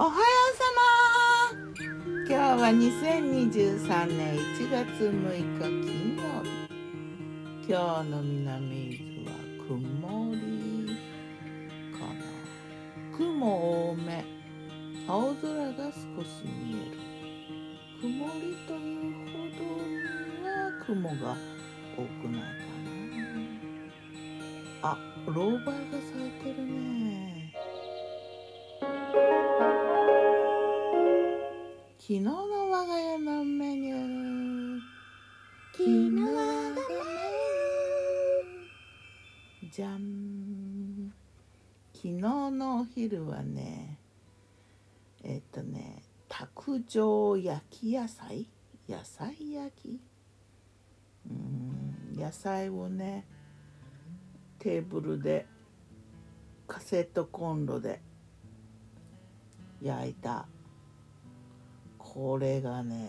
おはようさま今日は2023年1月6日金曜日。今日の南伊豆は曇りかな。雲多め青空が少し見える曇りというほどには雲が多くないかな。あロウバイが咲いてるね。昨日の我が家のメニュー昨日の我がメじゃん昨日のお昼はねえっとね卓上焼き野菜野菜焼き。うん。野菜をねテーブルでカセットコンロで焼いた。これがね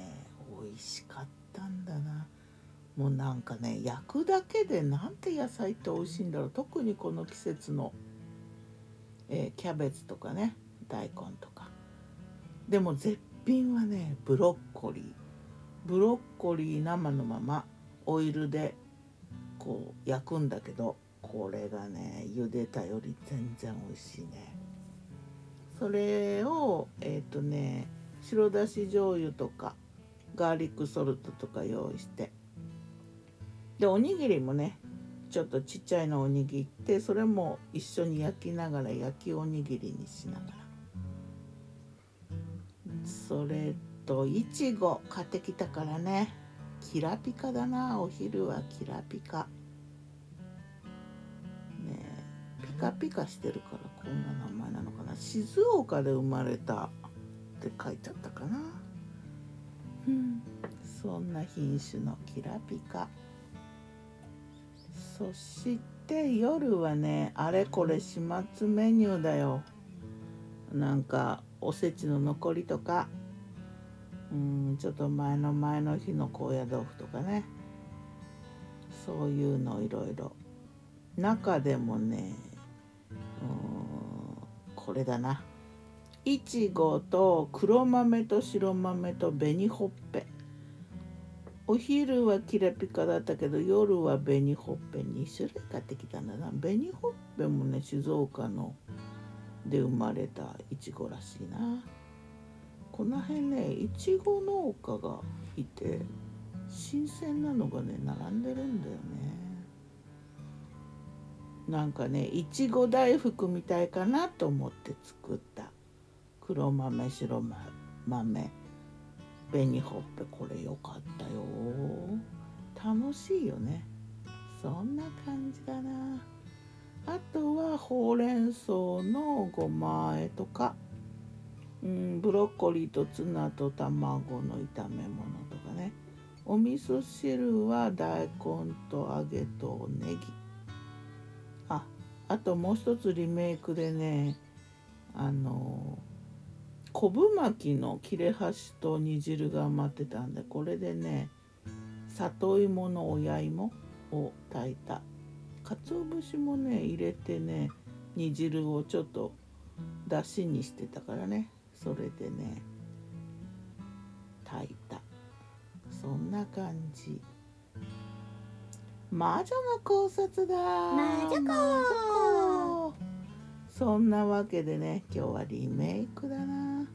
美味しかったんだな。もうなんかね焼くだけでなんて野菜って美味しいんだろう。特にこの季節の、えーキャベツとかね大根とか。でも絶品はねブロッコリー。ブロッコリー生のままオイルでこう焼くんだけどこれがね茹でたより全然美味しいね。それをえっ、とね白だし醤油とかガーリックソルトとか用意してでおにぎりもねちょっとちっちゃいのを握ってそれも一緒に焼きながら焼きおにぎりにしながらそれといちご買ってきたからねキラピカだなお昼はキラピカねえピカピカしてるからこんな名前なのかな静岡で生まれたって書いてあったかな。うん。そんな品種のキラピカ。そして夜はねあれこれ始末メニューだよ。なんかおせちの残りとか。うんちょっと前の前の日の高野豆腐とかね。そういうのいろいろ。中でもねうんこれだな。いちごと黒豆と白豆と紅ほっぺ。お昼はキラピカだったけど夜は紅ほっぺ2種類買ってきたんだな。紅ほっぺもね静岡ので生まれたいちごらしいな。この辺ねいちご農家がいて新鮮なのがね並んでるんだよね。なんかねいちご大福みたいかなと思って作った黒豆白豆紅ほっぺこれよかったよ。楽しいよね。そんな感じだな。あとはほうれん草のごま和えとか、うん、ブロッコリーとツナと卵の炒め物とかね。お味噌汁は大根と揚げとネギ。ああともう一つリメイクでねあの昆布巻きの切れ端と煮汁が余ってたんでこれでね里芋の親芋を炊いた。鰹節もね入れてね煮汁をちょっとだしにしてたからねそれでね炊いた。そんな感じ。魔女の考察だ魔女子魔女子そんなわけでね今日はリメイクだな。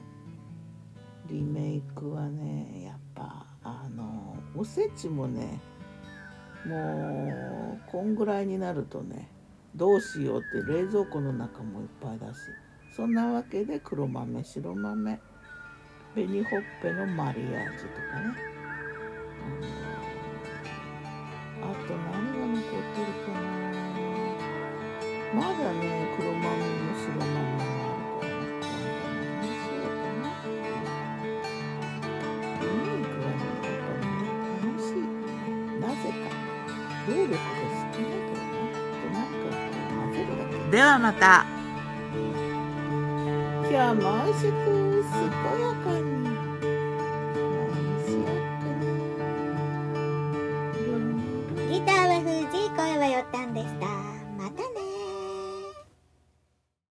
リメイクはねやっぱあのおせちもねもうこんぐらいになるとねどうしようって冷蔵庫の中もいっぱいだしそんなわけで黒豆白豆紅ほっぺのマリアージュとかね、力が少なとな。んか混ぜるだけ。ではまた今日も美味しく健やかにギターは藤井声はよったんでした